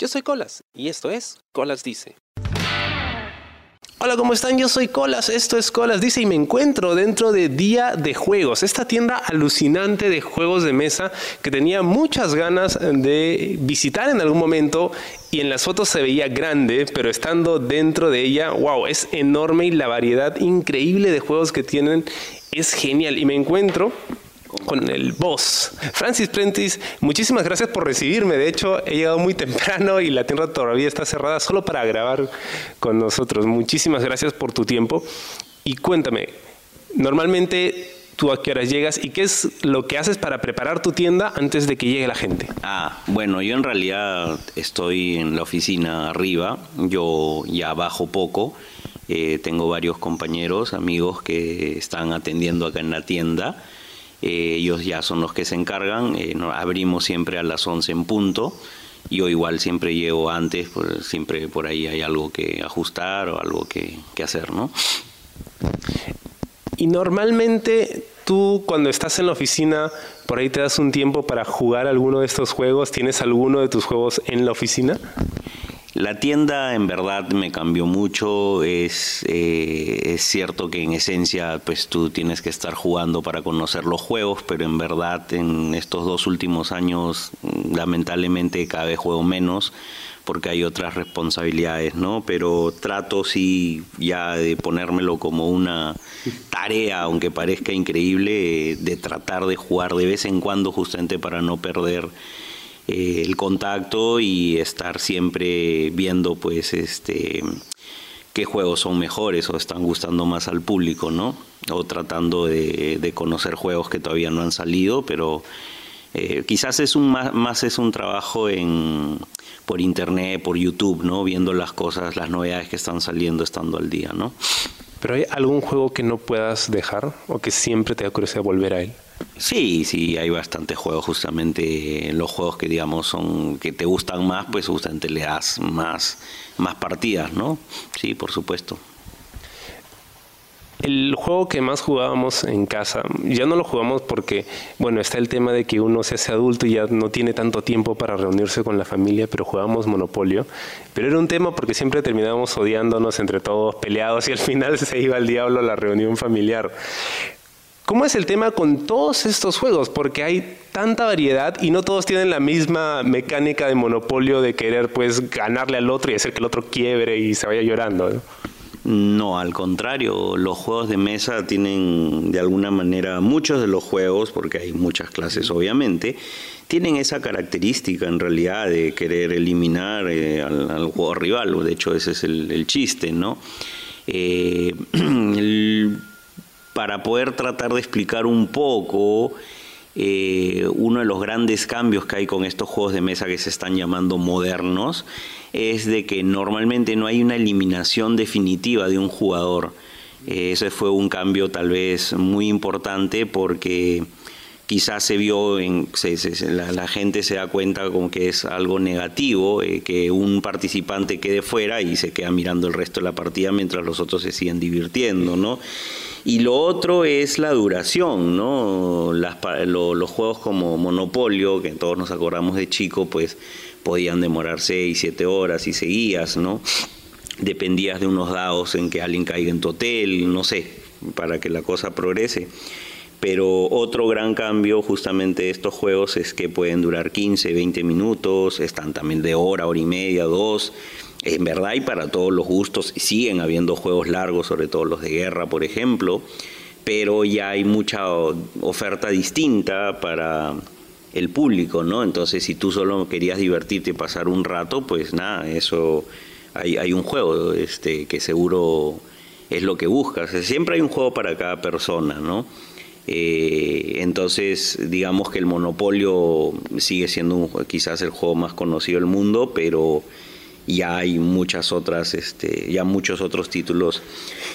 Yo soy Colas y esto es Colas Dice. Hola, ¿cómo están? Yo soy Colas, esto es Colas Dice y me encuentro dentro de Día de Juegos, esta tienda alucinante de juegos de mesa que tenía muchas ganas de visitar en algún momento y en las fotos se veía grande, pero estando dentro de ella, wow, es enorme y la variedad increíble de juegos que tienen es genial y me encuentro con el boss. Francis Prentice, muchísimas gracias por recibirme. De hecho, he llegado muy temprano y la tienda todavía está cerrada solo para grabar con nosotros. Muchísimas gracias por tu tiempo. Y cuéntame, normalmente tú a qué horas llegas y qué es lo que haces para preparar tu tienda antes de que llegue la gente. Ah, bueno, yo en realidad estoy en la oficina arriba, yo ya bajo poco. Eh, tengo varios compañeros, amigos que están atendiendo acá en la tienda. Eh, ellos ya son los que se encargan, eh, abrimos siempre a las 11 en punto. Yo igual siempre llego antes, pues siempre por ahí hay algo que ajustar o algo que, que hacer, ¿no? Y normalmente tú cuando estás en la oficina, por ahí te das un tiempo para jugar alguno de estos juegos, ¿tienes alguno de tus juegos en la oficina? La tienda en verdad me cambió mucho, es, eh, es cierto que en esencia pues tú tienes que estar jugando para conocer los juegos, pero en verdad en estos dos últimos años lamentablemente cada vez juego menos porque hay otras responsabilidades, ¿no? Pero trato sí ya de ponérmelo como una tarea, aunque parezca increíble, de tratar de jugar de vez en cuando justamente para no perder eh, el contacto y estar siempre viendo pues este qué juegos son mejores o están gustando más al público, ¿no? O tratando de, conocer juegos que todavía no han salido, pero eh, quizás es un más, más, es un trabajo en por internet, por YouTube, ¿no? Viendo las cosas, las novedades que están saliendo, estando al día, ¿no? Pero hay algún juego que no puedas dejar o que siempre te da curiosidad volver a él. Sí, sí, hay bastantes juegos, justamente los juegos que digamos son que te gustan más, pues justamente le das más, más partidas, ¿no? Sí, por supuesto. El juego que más jugábamos en casa, ya no lo jugamos porque, bueno, está el tema de que uno se hace adulto y ya no tiene tanto tiempo para reunirse con la familia, pero jugábamos Monopolio. Pero era un tema porque siempre terminábamos odiándonos entre todos, peleados y al final se iba al diablo la reunión familiar. ¿Cómo es el tema con todos estos juegos? Porque hay tanta variedad y no todos tienen la misma mecánica de monopolio de querer pues ganarle al otro y hacer que el otro quiebre y se vaya llorando. ¿no? al contrario, los juegos de mesa tienen de alguna manera, muchos de los juegos, porque hay muchas clases obviamente, tienen esa característica en realidad de querer eliminar eh, al, juego rival, de hecho ese es el, chiste, ¿no? Eh, para poder tratar de explicar un poco eh, uno de los grandes cambios que hay con estos juegos de mesa que se están llamando modernos es de que normalmente no hay una eliminación definitiva de un jugador. Eh, ese fue un cambio tal vez muy importante porque quizás se vio, en, la, gente se da cuenta como que es algo negativo, eh, que un participante quede fuera y se queda mirando el resto de la partida mientras los otros se siguen divirtiendo, ¿no? Y lo otro es la duración, ¿no? los juegos como Monopolio, que todos nos acordamos de chico, pues podían demorar 6, 7 horas y seguías, ¿no? Dependías de unos dados en que alguien caiga en tu hotel, no sé, para que la cosa progrese. Pero otro gran cambio justamente de estos juegos es que pueden durar 15, 20 minutos, están también de hora, hora y media, dos en verdad y para todos los gustos, siguen habiendo juegos largos, sobre todo los de guerra, por ejemplo, pero ya hay mucha oferta distinta para el público, ¿no? Entonces, si tú solo querías divertirte y pasar un rato, pues nada, eso hay, hay un juego este, que seguro es lo que buscas. Siempre hay un juego para cada persona, ¿no? Eh, entonces, digamos que el Monopolio sigue siendo quizás el juego más conocido del mundo, pero ya hay muchas otras, este, ya muchos otros títulos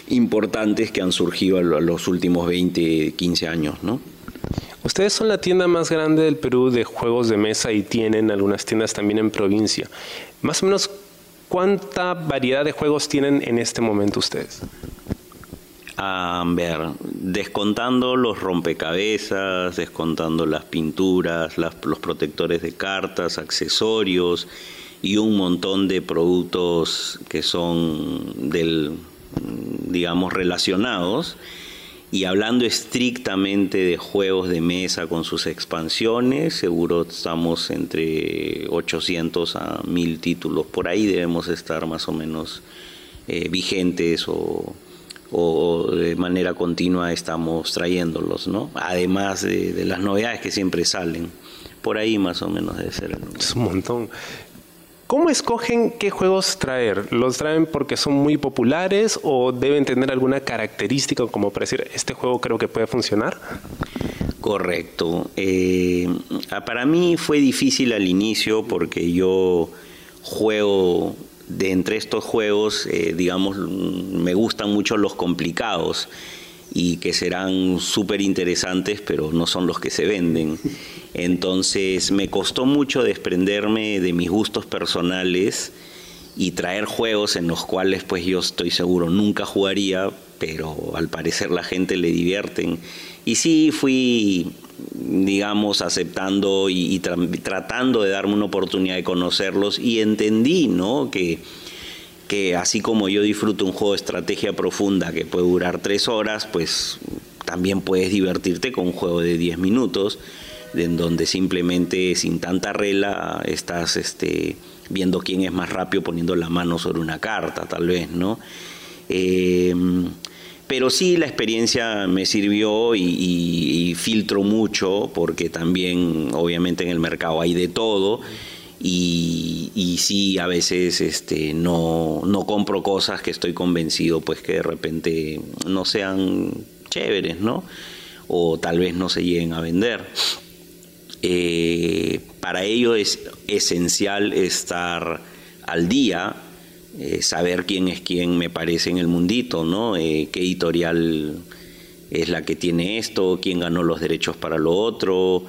importantes que han surgido en los últimos 20, 15 años, ¿no? Ustedes son la tienda más grande del Perú de juegos de mesa y tienen algunas tiendas también en provincia. Más o menos, ¿cuánta variedad de juegos tienen en este momento ustedes? A ver, descontando los rompecabezas, descontando las pinturas, los protectores de cartas, accesorios, y un montón de productos que son del, digamos, relacionados. Y hablando estrictamente de juegos de mesa con sus expansiones, seguro estamos entre 800 a 1000 títulos. Por ahí debemos estar más o menos eh, vigentes o, de manera continua estamos trayéndolos, ¿no? Además de, las novedades que siempre salen. Por ahí más o menos debe ser. Es un montón. ¿Cómo escogen qué juegos traer? ¿Los traen porque son muy populares o deben tener alguna característica como para decir, este juego creo que puede funcionar? Correcto. Eh, para mí fue difícil al inicio porque yo juego de entre estos juegos, eh, digamos, me gustan mucho los complicados y que serán súper interesantes, pero no son los que se venden. Entonces me costó mucho desprenderme de mis gustos personales y traer juegos en los cuales pues yo estoy seguro nunca jugaría, pero al parecer la gente le divierten. Y sí fui, digamos, aceptando y, tratando de darme una oportunidad de conocerlos y entendí, ¿no? Que, que así como yo disfruto un juego de estrategia profunda que puede durar tres horas, pues también puedes divertirte con un juego de diez minutos en donde simplemente sin tanta regla estás este, viendo quién es más rápido poniendo la mano sobre una carta, tal vez, ¿no? Em, pero sí la experiencia me sirvió y, filtro mucho porque también obviamente en el mercado hay de todo y, sí a veces este, no, no compro cosas que estoy convencido pues que de repente no sean chéveres, ¿no? O tal vez no se lleguen a vender. Eh, para ello es esencial estar al día, eh, saber quién es quién me parece en el mundito, ¿no? Eh, qué editorial es la que tiene esto, quién ganó los derechos para lo otro,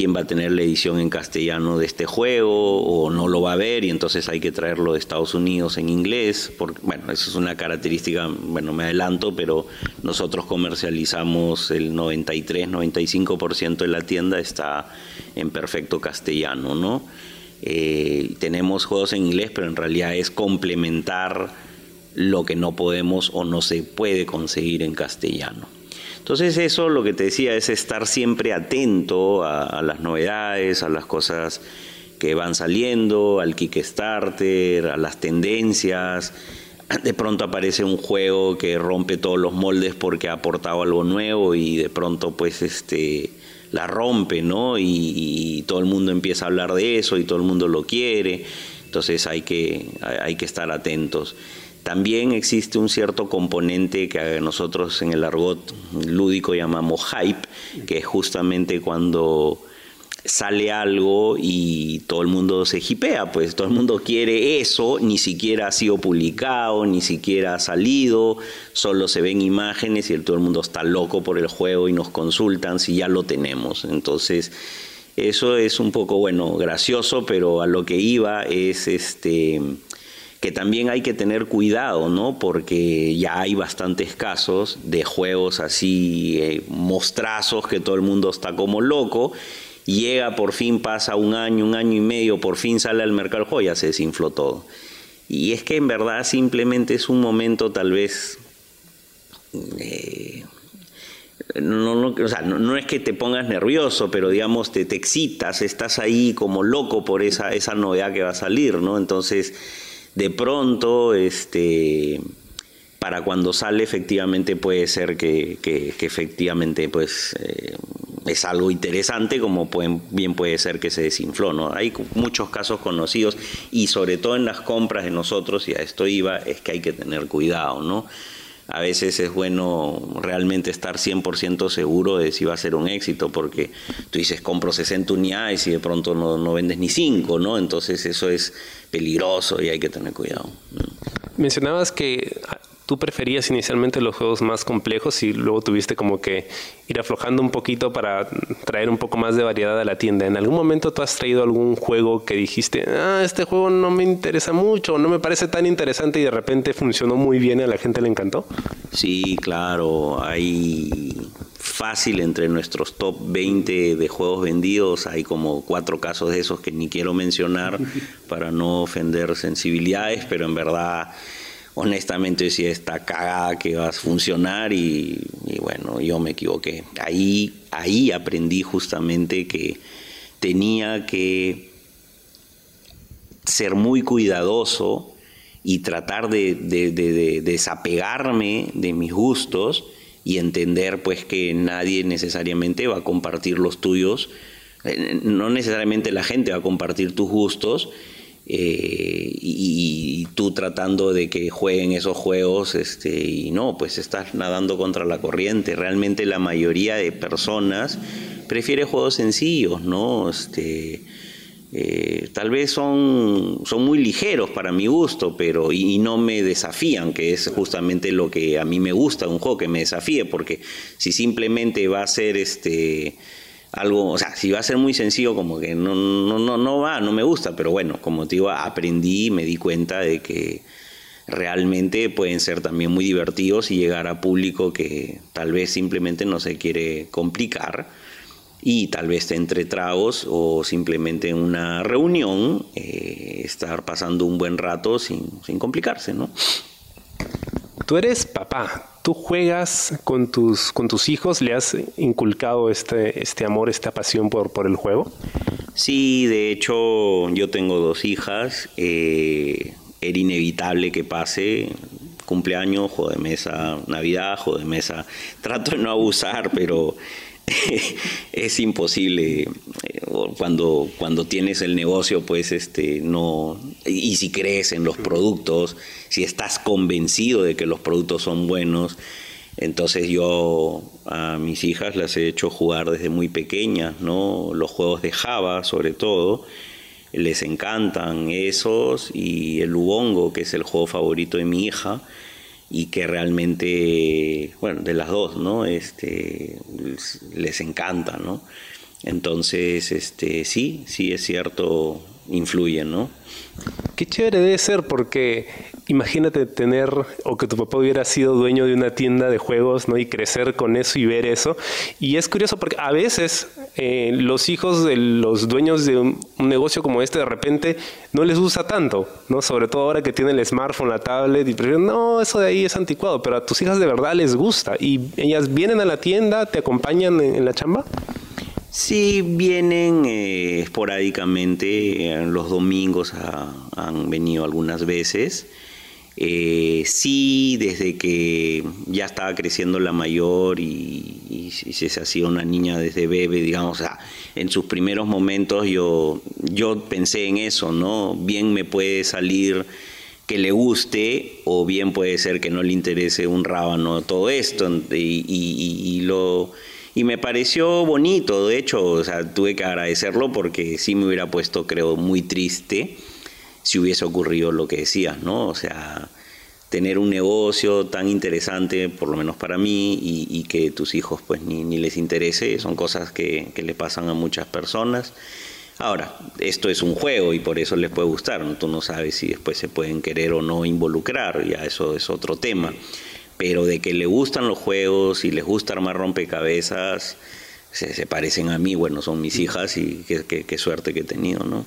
quién va a tener la edición en castellano de este juego o no lo va a ver y entonces hay que traerlo de Estados Unidos en inglés. Bueno, eso es una característica, bueno, me adelanto, pero nosotros comercializamos el 93-95% de la tienda está en perfecto castellano, ¿no? Eh, tenemos juegos en inglés, pero en realidad es complementar lo que no podemos o no se puede conseguir en castellano. Entonces eso lo que te decía es estar siempre atento a, las novedades, a las cosas que van saliendo, al Kickstarter, a las tendencias. De pronto aparece un juego que rompe todos los moldes porque ha aportado algo nuevo y de pronto pues este la rompe, ¿no? Y, todo el mundo empieza a hablar de eso y todo el mundo lo quiere. Entonces hay que, hay que estar atentos. También existe un cierto componente que nosotros en el argot lúdico llamamos hype, que es justamente cuando sale algo y todo el mundo se hipea, pues todo el mundo quiere eso, ni siquiera ha sido publicado, ni siquiera ha salido, solo se ven imágenes y todo el mundo está loco por el juego y nos consultan si ya lo tenemos. Entonces, eso es un poco, bueno, gracioso, pero a lo que iba es este que también hay que tener cuidado, ¿no? Porque ya hay bastantes casos de juegos así, eh, mostrazos, que todo el mundo está como loco, llega, por fin pasa un año, un año y medio, por fin sale al mercado, el ya se desinfló todo. Y es que en verdad simplemente es un momento tal vez... Eh, no, no, o sea, no, es que te pongas nervioso, pero digamos te, te excitas, estás ahí como loco por esa, esa novedad que va a salir, ¿no? Entonces de pronto, este, para cuando sale efectivamente puede ser que, efectivamente pues eh, es algo interesante como bien puede ser que se desinfló. ¿no? Hay muchos casos conocidos y sobre todo en las compras de nosotros, y a esto iba, es que hay que tener cuidado. ¿no? A veces es bueno realmente estar 100% seguro de si va a ser un éxito, porque tú dices compro 60 unidades y de pronto no, no vendes ni 5, ¿no? Entonces eso es peligroso y hay que tener cuidado. Mencionabas que tú preferías inicialmente los juegos más complejos y luego tuviste como que ir aflojando un poquito para traer un poco más de variedad a la tienda. ¿En algún momento tú has traído algún juego que dijiste, ah, este juego no me interesa mucho, no me parece tan interesante y de repente funcionó muy bien y a la gente le encantó? Sí, claro, hay fácil entre nuestros top 20 de juegos vendidos hay como cuatro casos de esos que ni quiero mencionar para no ofender sensibilidades, pero en verdad honestamente sí está cagada que va a funcionar y, bueno, yo me equivoqué. Ahí, ahí aprendí justamente que tenía que ser muy cuidadoso y tratar de, de, desapegarme de mis gustos y entender pues que nadie necesariamente va a compartir los tuyos, eh, no necesariamente la gente va a compartir tus gustos eh, y, tú tratando de que jueguen esos juegos este, y no, pues estás nadando contra la corriente. Realmente la mayoría de personas prefiere juegos sencillos, ¿no? Este, eh, tal vez son, son muy ligeros para mi gusto, pero y, no me desafían, que es justamente lo que a mí me gusta, un juego que me desafíe, porque si simplemente va a ser este algo, o sea, si va a ser muy sencillo, como que no, no, no, no va, no me gusta, pero bueno, como te digo, aprendí, me di cuenta de que realmente pueden ser también muy divertidos y llegar a público que tal vez simplemente no se quiere complicar y tal vez entre tragos o simplemente en una reunión eh, estar pasando un buen rato sin, sin complicarse, ¿no? Tú eres papá, tú juegas con tus, con tus hijos, ¿le has inculcado este, este amor, esta pasión por, por el juego? Sí, de hecho yo tengo dos hijas, eh, era inevitable que pase, cumpleaños, juego de mesa, Navidad, juego de mesa, trato de no abusar, pero es imposible eh, cuando, cuando tienes el negocio, pues este no y si crees en los productos, si estás convencido de que los productos son buenos, entonces yo a mis hijas las he hecho jugar desde muy pequeñas, ¿no? Los juegos de Java, sobre todo, les encantan esos y el Ubongo, que es el juego favorito de mi hija y que realmente, bueno, de las dos, ¿no? Este, les, encanta, ¿no? Entonces, este, sí, sí es cierto, influyen, ¿no? Qué chévere debe ser porque imagínate tener o que tu papá hubiera sido dueño de una tienda de juegos, ¿no? Y crecer con eso y ver eso. Y es curioso porque a veces eh, los hijos de los dueños de un, negocio como este de repente no les gusta tanto, ¿no? Sobre todo ahora que tienen el smartphone, la tablet y prefieren, no, eso de ahí es anticuado, pero a tus hijas de verdad les gusta y ellas vienen a la tienda, te acompañan en la chamba. Sí, vienen eh, esporádicamente, eh, los domingos han venido algunas veces. Eh, sí, desde que ya estaba creciendo la mayor y, se hacía una niña desde bebé, digamos, en sus primeros momentos yo, yo pensé en eso, ¿no? Bien me puede salir que le guste o bien puede ser que no le interese un rábano todo esto y lo y me pareció bonito, de hecho, o sea, tuve que agradecerlo porque sí me hubiera puesto, creo, muy triste si hubiese ocurrido lo que decías, ¿no? O sea, tener un negocio tan interesante, por lo menos para mí, y, que tus hijos pues ni, ni, les interese, son cosas que, que, le pasan a muchas personas. Ahora, esto es un juego y por eso les puede gustar, ¿no? tú no sabes si después se pueden querer o no involucrar, ya eso es otro tema pero de que le gustan los juegos y les gusta armar rompecabezas, se, parecen a mí, bueno, son mis hijas y qué, suerte que he tenido, ¿no?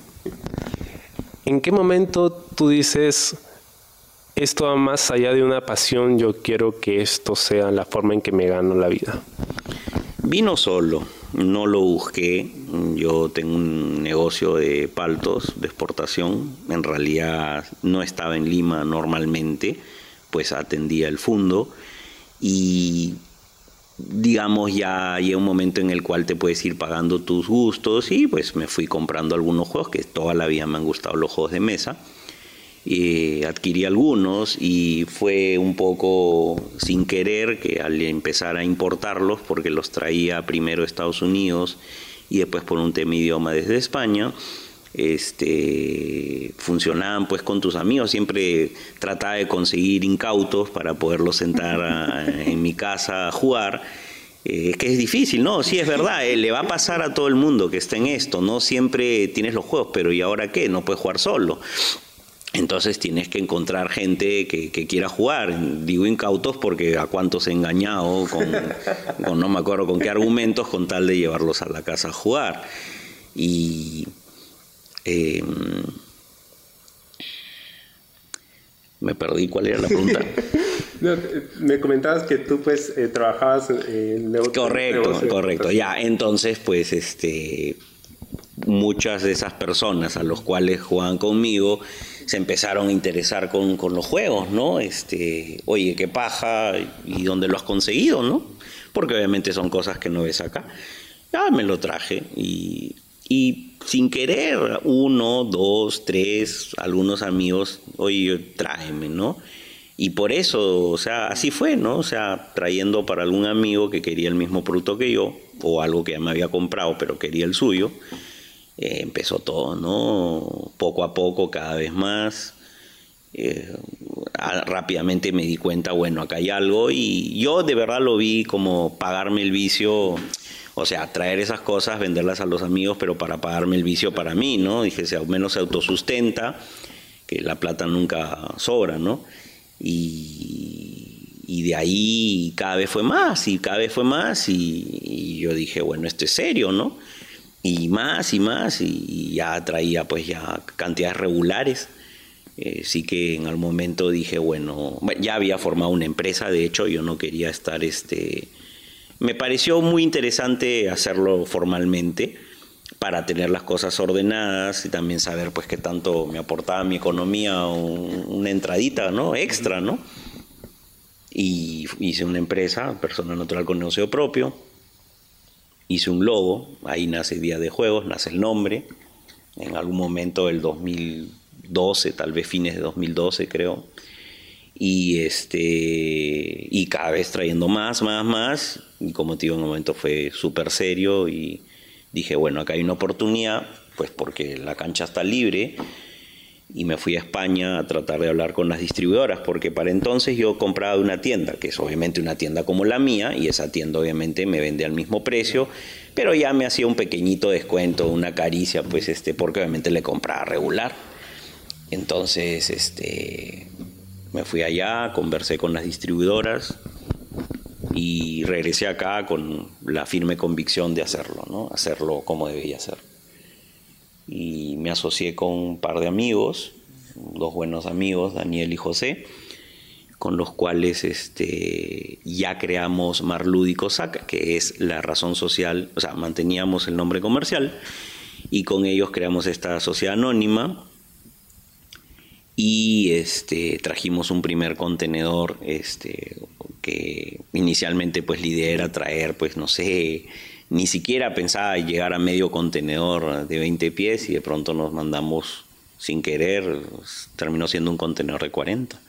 ¿En qué momento tú dices, esto va más allá de una pasión, yo quiero que esto sea la forma en que me gano la vida? Vino solo, no lo busqué. Yo tengo un negocio de paltos de exportación. En realidad no estaba en Lima normalmente pues atendía el fondo y digamos ya hay un momento en el cual te puedes ir pagando tus gustos y pues me fui comprando algunos juegos que toda la vida me han gustado los juegos de mesa. Y adquirí algunos y fue un poco sin querer que al empezar a importarlos porque los traía primero de Estados Unidos y después por un tema idioma desde España este, funcionaban pues con tus amigos, siempre trataba de conseguir incautos para poderlos sentar en mi casa a jugar. Eh, es que es difícil, ¿no? Sí, es verdad, eh, le va a pasar a todo el mundo que está en esto, no siempre tienes los juegos, pero ¿y ahora qué? No puedes jugar solo. Entonces tienes que encontrar gente que, quiera jugar. Digo incautos porque a cuántos he engañado con, no me acuerdo con qué argumentos con tal de llevarlos a la casa a jugar. Y em, me perdí cuál era la pregunta. me comentabas que tú pues eh, trabajabas en Correcto, correcto. Ya, entonces pues este muchas de esas personas a los cuales juegan conmigo se empezaron a interesar con, los juegos, ¿no? Este, oye, qué paja, ¿y dónde lo has conseguido, no? Porque obviamente son cosas que no ves acá. Ya me lo traje y, sin querer, uno, dos, tres, algunos amigos, oye, tráeme, ¿no? Y por eso, o sea, así fue, ¿no? O sea, trayendo para algún amigo que quería el mismo producto que yo, o algo que ya me había comprado, pero quería el suyo, eh, empezó todo, ¿no? Poco a poco, cada vez más. Eh, rápidamente me di cuenta, bueno, acá hay algo y yo de verdad lo vi como pagarme el vicio, o sea, traer esas cosas, venderlas a los amigos, pero para pagarme el vicio para mí, ¿no? Dije, si al menos se autosustenta, que la plata nunca sobra, ¿no? Y, de ahí cada vez fue más y cada vez fue más y, y yo dije, bueno, esto es serio, ¿no? y más y más y, ya traía pues ya cantidades regulares. Eh, sí que en algún momento dije, bueno, ya había formado una empresa, de hecho yo no quería estar, este, me pareció muy interesante hacerlo formalmente para tener las cosas ordenadas y también saber pues qué tanto me aportaba mi economía una entradita, ¿no? Extra, ¿no? Y hice una empresa, persona natural con negocio propio, hice un logo, ahí nace Día de Juegos, nace el nombre, en algún momento del 2012, tal vez fines de 2012 creo, y este y cada vez trayendo más, más, más, y como te digo, en un momento fue súper serio y dije, bueno, acá hay una oportunidad, pues porque la cancha está libre, y me fui a España a tratar de hablar con las distribuidoras, porque para entonces yo compraba de una tienda, que es obviamente una tienda como la mía, y esa tienda obviamente me vende al mismo precio, pero ya me hacía un pequeñito descuento, una caricia, pues este, porque obviamente le compraba regular. Entonces, este, me fui allá, conversé con las distribuidoras y regresé acá con la firme convicción de hacerlo, ¿no? Hacerlo como debía ser y me asocié con un par de amigos, dos buenos amigos, Daniel y José, con los cuales este, ya creamos Marlúdico Saca, que es la razón social, o sea, manteníamos el nombre comercial y con ellos creamos esta sociedad anónima y este, trajimos un primer contenedor este, que inicialmente pues la idea era traer pues no sé ni siquiera pensaba llegar a medio contenedor de 20 pies y de pronto nos mandamos sin querer, terminó siendo un contenedor de 40.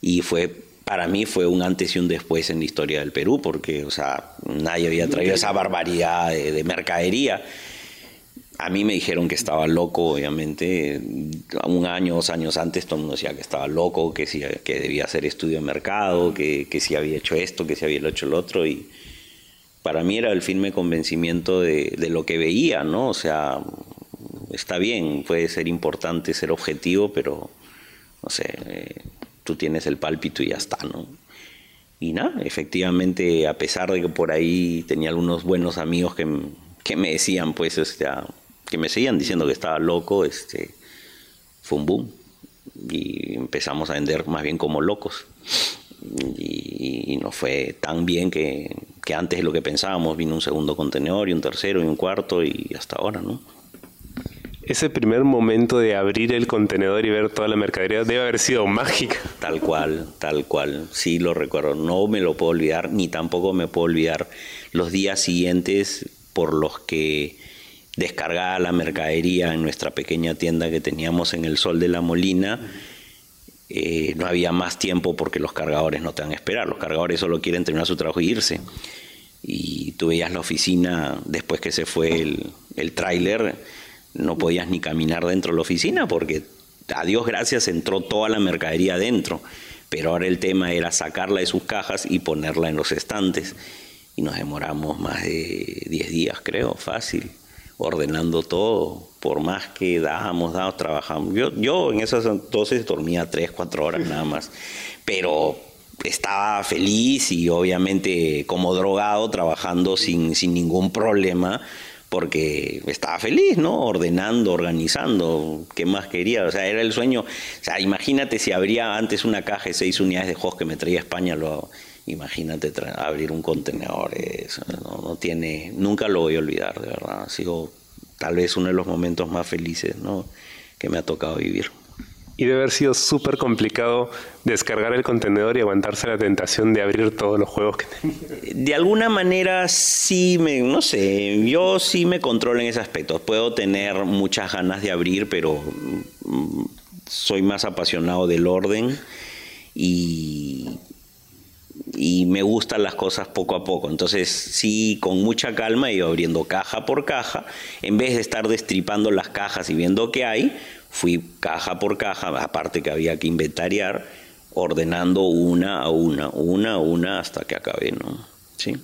Y fue, para mí fue un antes y un después en la historia del Perú, porque, o sea, nadie había traído esa barbaridad de, mercadería. A mí me dijeron que estaba loco, obviamente. Un año, dos años antes todo el mundo decía que estaba loco, que, si, que debía hacer estudio de mercado, que, que si había hecho esto, que si había hecho el otro. Y, para mí era el firme convencimiento de, lo que veía, ¿no? O sea, está bien, puede ser importante ser objetivo, pero, no sé, tú tienes el pálpito y ya está, ¿no? Y nada, efectivamente, a pesar de que por ahí tenía algunos buenos amigos que, que me decían, pues, este, que me seguían diciendo que estaba loco, este, fue un boom. Y empezamos a vender más bien como locos. Y, y no fue tan bien que, que antes de lo que pensábamos, vino un segundo contenedor y un tercero y un cuarto y hasta ahora, ¿no? Ese primer momento de abrir el contenedor y ver toda la mercadería debe haber sido mágica. Tal cual, tal cual. Sí, lo recuerdo. No me lo puedo olvidar, ni tampoco me puedo olvidar los días siguientes por los que descargaba la mercadería en nuestra pequeña tienda que teníamos en el Sol de la Molina eh, no había más tiempo porque los cargadores no te van a esperar, los cargadores solo quieren terminar su trabajo y irse. Y tú veías la oficina después que se fue el, el tráiler, no podías ni caminar dentro de la oficina porque a Dios gracias entró toda la mercadería dentro, pero ahora el tema era sacarla de sus cajas y ponerla en los estantes. Y nos demoramos más de 10 días, creo, fácil ordenando todo, por más que dábamos, dábamos, trabajamos. Yo, yo en esas entonces dormía tres, cuatro horas nada más, pero estaba feliz y obviamente como drogado trabajando sin, sin ningún problema porque estaba feliz, ¿no? Ordenando, organizando, ¿qué más quería? O sea, era el sueño. O sea, imagínate si habría antes una caja de seis unidades de juegos que me traía a España, lo, imagínate abrir un contenedor, eso, no, tiene, nunca lo voy a olvidar, de verdad. Ha sido tal vez uno de los momentos más felices, ¿no? Que me ha tocado vivir y debe haber sido súper complicado descargar el contenedor y aguantarse la tentación de abrir todos los juegos que tenía. De alguna manera sí me, no sé, yo sí me controlo en ese aspecto. Puedo tener muchas ganas de abrir, pero mm, soy más apasionado del orden y, y me gustan las cosas poco a poco. Entonces, sí, con mucha calma iba abriendo caja por caja, en vez de estar destripando las cajas y viendo qué hay, fui caja por caja, aparte que había que inventariar, ordenando una a una, una a una hasta que acabé, ¿no? Sí.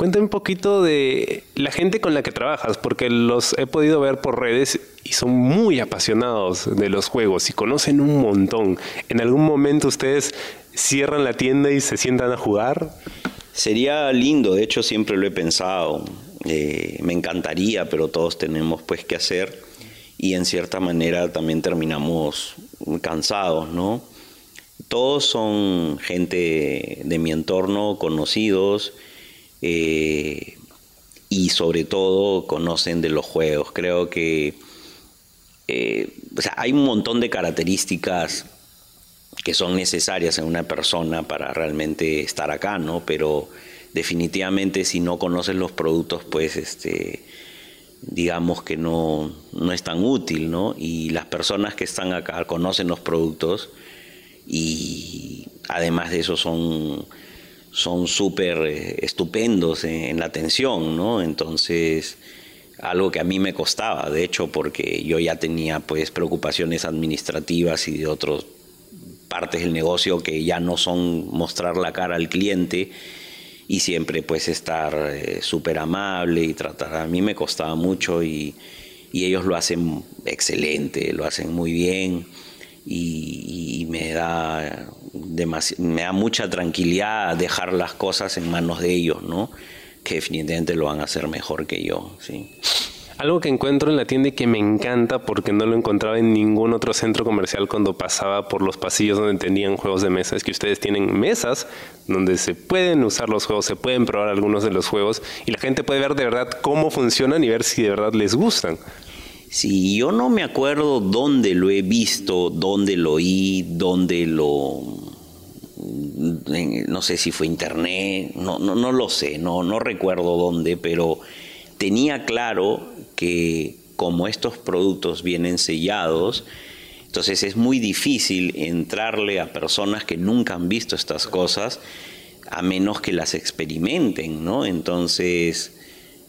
Cuéntame un poquito de la gente con la que trabajas, porque los he podido ver por redes y son muy apasionados de los juegos y conocen un montón. ¿En algún momento ustedes cierran la tienda y se sientan a jugar? Sería lindo, de hecho siempre lo he pensado. Eh, me encantaría, pero todos tenemos pues que hacer y en cierta manera también terminamos cansados, ¿no? Todos son gente de mi entorno, conocidos, eh, y sobre todo conocen de los juegos. Creo que eh, hay un montón de características que son necesarias en una persona para realmente estar acá, ¿no? Pero definitivamente si no conoces los productos, pues este digamos que no, no es tan útil, ¿no? Y las personas que están acá conocen los productos y además de eso son son súper eh, estupendos en, la atención, ¿no? Entonces, algo que a mí me costaba, de hecho, porque yo ya tenía pues preocupaciones administrativas y de otras partes del negocio que ya no son mostrar la cara al cliente, y siempre pues estar eh, súper amable y tratar. A mí me costaba mucho y, ellos lo hacen excelente, lo hacen muy bien y, me, da me da mucha tranquilidad dejar las cosas en manos de ellos, ¿no? que definitivamente lo van a hacer mejor que yo. ¿sí? Algo que encuentro en la tienda y que me encanta porque no lo encontraba en ningún otro centro comercial cuando pasaba por los pasillos donde tenían juegos de mesa es que ustedes tienen mesas donde se pueden usar los juegos, se pueden probar algunos de los juegos y la gente puede ver de verdad cómo funcionan y ver si de verdad les gustan. Sí, yo no me acuerdo dónde lo he visto, dónde lo oí, dónde lo no sé si fue internet, no, no, no lo sé, no, no recuerdo dónde, pero tenía claro que como estos productos vienen sellados, entonces es muy difícil entrarle a personas que nunca han visto estas cosas a menos que las experimenten, ¿no? Entonces,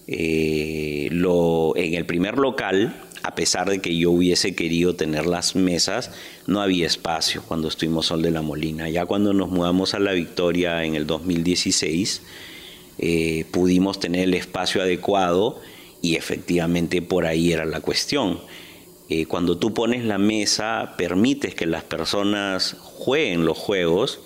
eh, en el primer local, a pesar de que yo hubiese querido tener las mesas, no había espacio cuando estuvimos Sol de la Molina. Ya cuando nos mudamos a La Victoria en el 2016, eh, pudimos tener el espacio adecuado y efectivamente por ahí era la cuestión. Eh, cuando tú pones la mesa, permites que las personas jueguen los juegos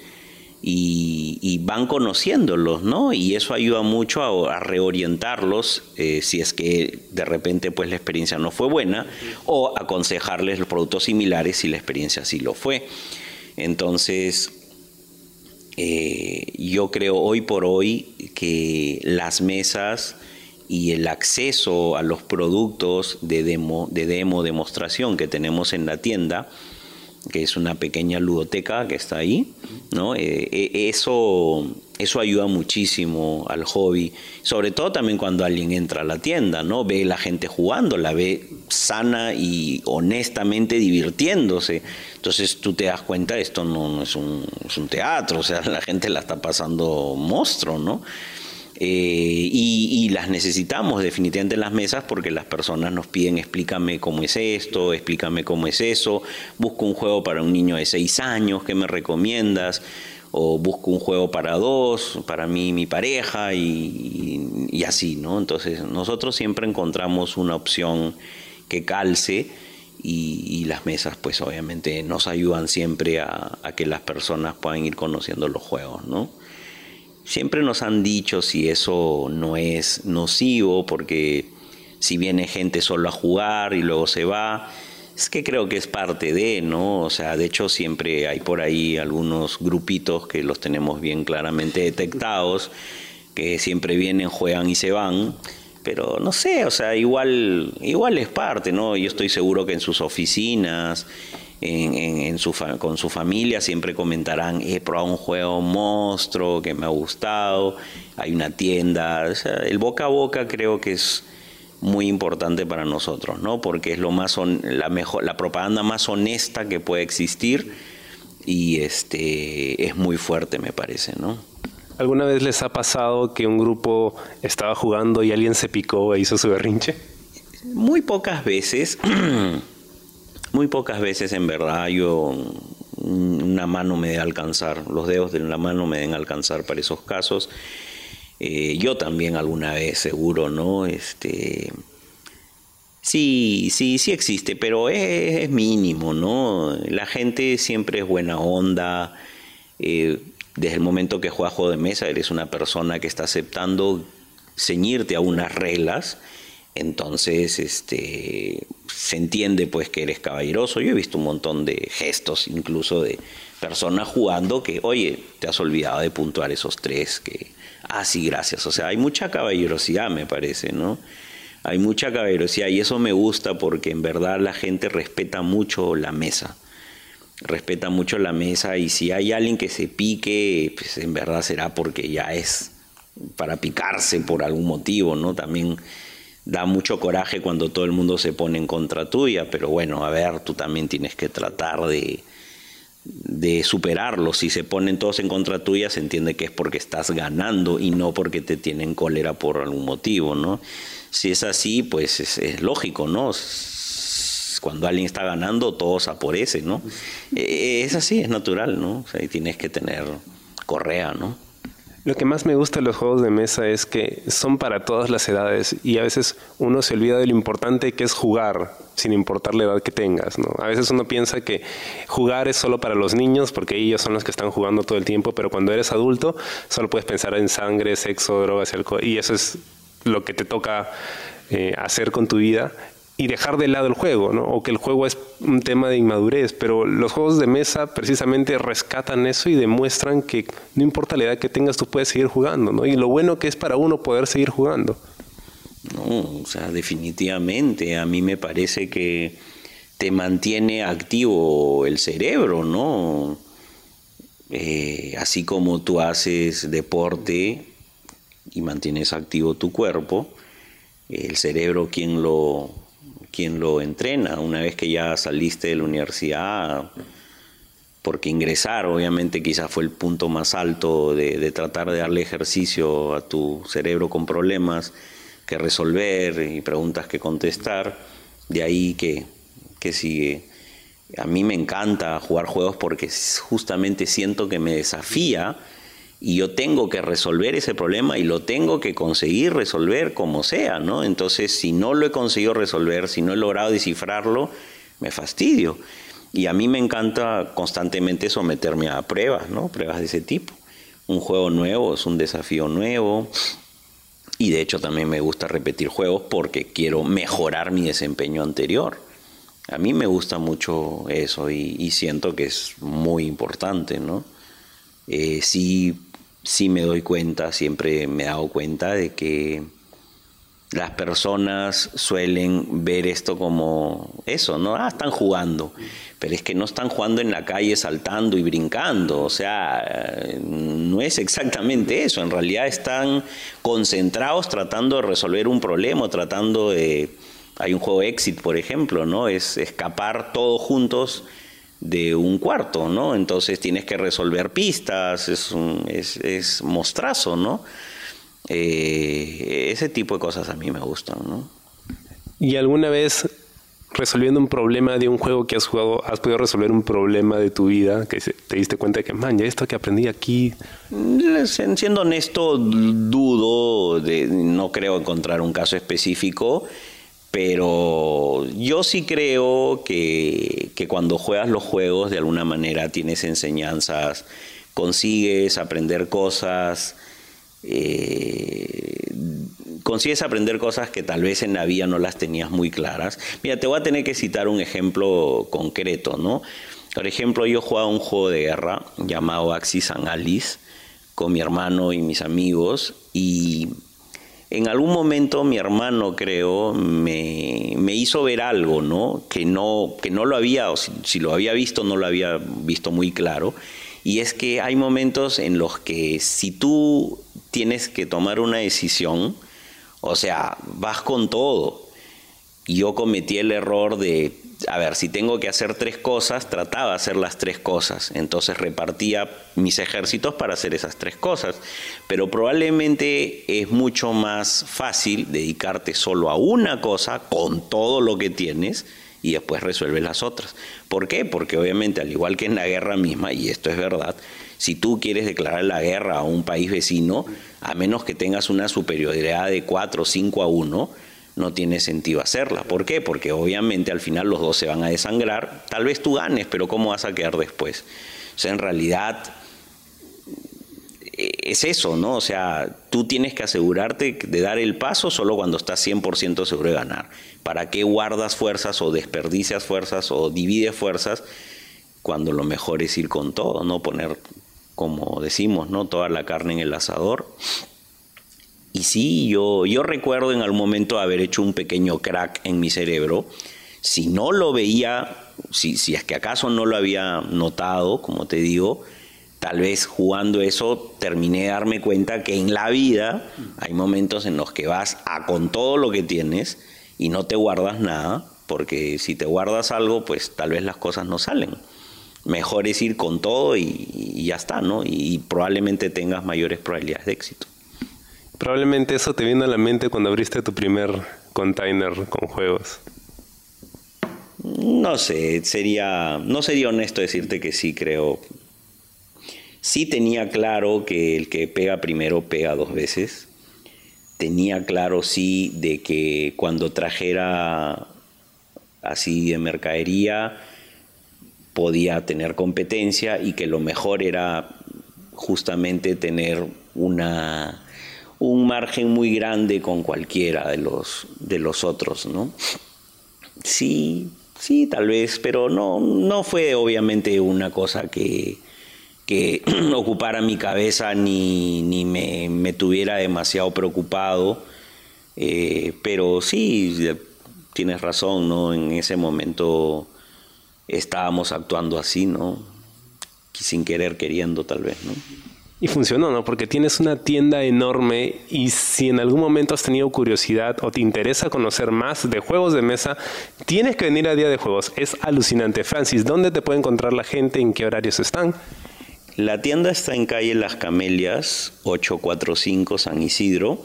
y, van conociéndolos, ¿no? Y eso ayuda mucho a, reorientarlos eh, si es que de repente pues la experiencia no fue buena o aconsejarles los productos similares si la experiencia sí lo fue. Entonces, eh, yo creo hoy por hoy que las mesas y el acceso a los productos de demo, de demo, demostración que tenemos en la tienda, que es una pequeña ludoteca que está ahí, ¿no? Eh, eh, eso, eso ayuda muchísimo al hobby, sobre todo también cuando alguien entra a la tienda, ¿no? Ve la gente jugando, la ve sana y honestamente divirtiéndose. Entonces tú te das cuenta, esto no, es, un, es, un, teatro, o sea, la gente la está pasando monstruo, ¿no? Eh, y, las necesitamos definitivamente en las mesas porque las personas nos piden explícame cómo es esto, explícame cómo es eso, busco un juego para un niño de seis años, ¿qué me recomiendas? o busco un juego para dos, para mí y mi pareja y, así, ¿no? Entonces nosotros siempre encontramos una opción que calce y, las mesas pues obviamente nos ayudan siempre a, que las personas puedan ir conociendo los juegos, ¿no? Siempre nos han dicho si eso no es nocivo porque si viene gente solo a jugar y luego se va, es que creo que es parte de, ¿no? O sea, de hecho siempre hay por ahí algunos grupitos que los tenemos bien claramente detectados, que siempre vienen, juegan y se van. Pero no sé, o sea, igual, igual es parte, ¿no? Yo estoy seguro que en sus oficinas, en, su, con su familia siempre comentarán, he probado un juego monstruo que me ha gustado, hay una tienda, o sea, el boca a boca creo que es muy importante para nosotros, ¿no? Porque es lo más la mejor, la propaganda más honesta que puede existir y este es muy fuerte, me parece, ¿no? ¿Alguna vez les ha pasado que un grupo estaba jugando y alguien se picó e hizo su berrinche? Muy pocas veces, muy pocas veces en verdad yo una mano me debe alcanzar, los dedos de la mano me deben alcanzar para esos casos. Eh, yo también alguna vez, seguro, ¿no? Este, sí, sí, sí existe, pero es, mínimo, ¿no? La gente siempre es buena onda. Eh, desde el momento que juegas juego de mesa, eres una persona que está aceptando ceñirte a unas reglas. Entonces, este, se entiende pues que eres caballeroso. Yo he visto un montón de gestos, incluso de personas jugando que, oye, te has olvidado de puntuar esos tres que, ah, sí, gracias. O sea, hay mucha caballerosidad, me parece, ¿no? Hay mucha caballerosidad y eso me gusta porque en verdad la gente respeta mucho la mesa. Respeta mucho la mesa y si hay alguien que se pique, pues en verdad será porque ya es para picarse por algún motivo, ¿no? También da mucho coraje cuando todo el mundo se pone en contra tuya, pero bueno, a ver, tú también tienes que tratar de, de superarlo. Si se ponen todos en contra tuya, se entiende que es porque estás ganando y no porque te tienen cólera por algún motivo, ¿no? Si es así, pues es, lógico, ¿no? Cuando alguien está ganando, todos a ¿no? E, es así, es natural, ¿no? O sea, tienes que tener correa, ¿no? Lo que más me gusta de los juegos de mesa es que son para todas las edades y a veces uno se olvida de lo importante que es jugar, sin importar la edad que tengas. ¿no? A veces uno piensa que jugar es solo para los niños porque ellos son los que están jugando todo el tiempo, pero cuando eres adulto solo puedes pensar en sangre, sexo, drogas y alcohol y eso es lo que te toca eh, hacer con tu vida y dejar de lado el juego, ¿no? O que el juego es un tema de inmadurez, pero los juegos de mesa precisamente rescatan eso y demuestran que no importa la edad que tengas, tú puedes seguir jugando, ¿no? Y lo bueno que es para uno poder seguir jugando. No, o sea, definitivamente, a mí me parece que te mantiene activo el cerebro, ¿no? Eh, así como tú haces deporte y mantienes activo tu cuerpo, el cerebro quien lo quien lo entrena. Una vez que ya saliste de la universidad, porque ingresar obviamente quizás fue el punto más alto de, tratar de darle ejercicio a tu cerebro con problemas que resolver y preguntas que contestar. De ahí que, que sigue. A mí me encanta jugar juegos porque justamente siento que me desafía y yo tengo que resolver ese problema y lo tengo que conseguir resolver como sea, ¿no? Entonces, si no lo he conseguido resolver, si no he logrado descifrarlo, me fastidio. Y a mí me encanta constantemente someterme a pruebas, ¿no? Pruebas de ese tipo. Un juego nuevo es un desafío nuevo. Y de hecho también me gusta repetir juegos porque quiero mejorar mi desempeño anterior. A mí me gusta mucho eso y, siento que es muy importante, ¿no? Eh, sí sí me doy cuenta, siempre me he dado cuenta de que las personas suelen ver esto como eso, ¿no? Ah, están jugando. Pero es que no están jugando en la calle saltando y brincando. O sea, no es exactamente eso. En realidad están concentrados tratando de resolver un problema, tratando de... Hay un juego Exit, por ejemplo, ¿no? Es escapar todos juntos de un cuarto, ¿no? Entonces tienes que resolver pistas, es, es, es mostrazo, ¿no? Eh, ese tipo de cosas a mí me gustan, ¿no? ¿Y alguna vez resolviendo un problema de un juego que has jugado, has podido resolver un problema de tu vida, que te diste cuenta de que, man, ya esto que aprendí aquí... Siendo honesto, dudo, de, no creo encontrar un caso específico, pero yo sí creo que, que cuando juegas los juegos, de alguna manera tienes enseñanzas, consigues aprender cosas, eh, consigues aprender cosas que tal vez en la vida no las tenías muy claras. Mira, te voy a tener que citar un ejemplo concreto, ¿no? Por ejemplo, yo jugaba un juego de guerra llamado Axis and Alice con mi hermano y mis amigos y en algún momento mi hermano, creo, me, hizo ver algo, ¿no? Que no, que no lo había, o si, lo había visto, no lo había visto muy claro. Y es que hay momentos en los que si tú tienes que tomar una decisión, o sea, vas con todo. Yo cometí el error de, a ver, si tengo que hacer tres cosas, trataba de hacer las tres cosas. Entonces repartía mis ejércitos para hacer esas tres cosas. Pero probablemente es mucho más fácil dedicarte solo a una cosa con todo lo que tienes y después resuelves las otras. ¿Por qué? Porque obviamente, al igual que en la guerra misma, y esto es verdad, si tú quieres declarar la guerra a un país vecino, a menos que tengas una superioridad de 4 o 5 a 1, no tiene sentido hacerla. ¿Por qué? Porque obviamente al final los dos se van a desangrar. Tal vez tú ganes, pero ¿cómo vas a quedar después? O sea, en realidad eh, es eso, ¿no? O sea, tú tienes que asegurarte de dar el paso solo cuando estás 100% seguro de ganar. ¿Para qué guardas fuerzas o desperdicias fuerzas o divides fuerzas cuando lo mejor es ir con todo, no poner como decimos, ¿no? Toda la carne en el asador. Y sí, yo, yo recuerdo en algún momento haber hecho un pequeño crack en mi cerebro. Si no lo veía, si, si es que acaso no lo había notado, como te digo, tal vez jugando eso terminé de darme cuenta que en la vida hay momentos en los que vas a con todo lo que tienes y no te guardas nada, porque si te guardas algo, pues tal vez las cosas no salen mejor es ir con todo y, ya está, ¿no? Y, probablemente tengas mayores probabilidades de éxito. Probablemente eso te vino a la mente cuando abriste tu primer container con juegos. No sé, sería, no sería honesto decirte que sí, creo. Sí tenía claro que el que pega primero pega dos veces. Tenía claro, sí, de que cuando trajera así de mercadería, podía tener competencia y que lo mejor era justamente tener una, un margen muy grande con cualquiera de los, de los otros, ¿no? Sí, sí, tal vez, pero no, no fue obviamente una cosa que, que ocupara mi cabeza ni, ni me, tuviera demasiado preocupado, eh, pero sí, tienes razón, ¿no? En ese momento estábamos actuando así, ¿no? Sin querer, queriendo tal vez, ¿no? Funcionó, ¿no? Porque tienes una tienda enorme y si en algún momento has tenido curiosidad o te interesa conocer más de juegos de mesa, tienes que venir a Día de Juegos. Es alucinante. Francis, ¿dónde te puede encontrar la gente? ¿En qué horarios están? La tienda está en calle Las Camelias, 845 San Isidro.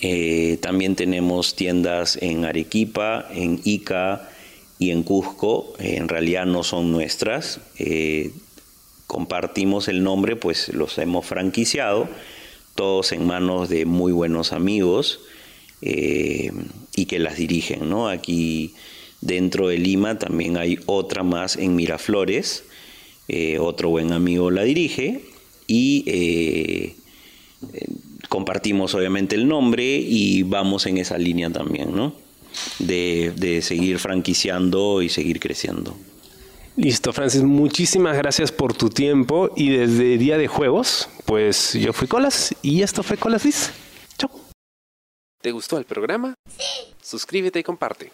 Eh, también tenemos tiendas en Arequipa, en Ica, y en Cusco eh, en realidad no son nuestras. Eh, compartimos el nombre, pues los hemos franquiciado, todos en manos de muy buenos amigos eh, y que las dirigen. ¿no? Aquí dentro de Lima también hay otra más en Miraflores, otro buen amigo la dirige y compartimos obviamente el nombre y vamos en esa línea también, ¿no? de, seguir franquiciando y seguir creciendo. Listo, Francis, muchísimas gracias por tu tiempo y desde Día de Juegos, pues yo fui Colas y esto fue Colas Liz. Chao. ¿Te gustó el programa? Sí. Suscríbete y comparte.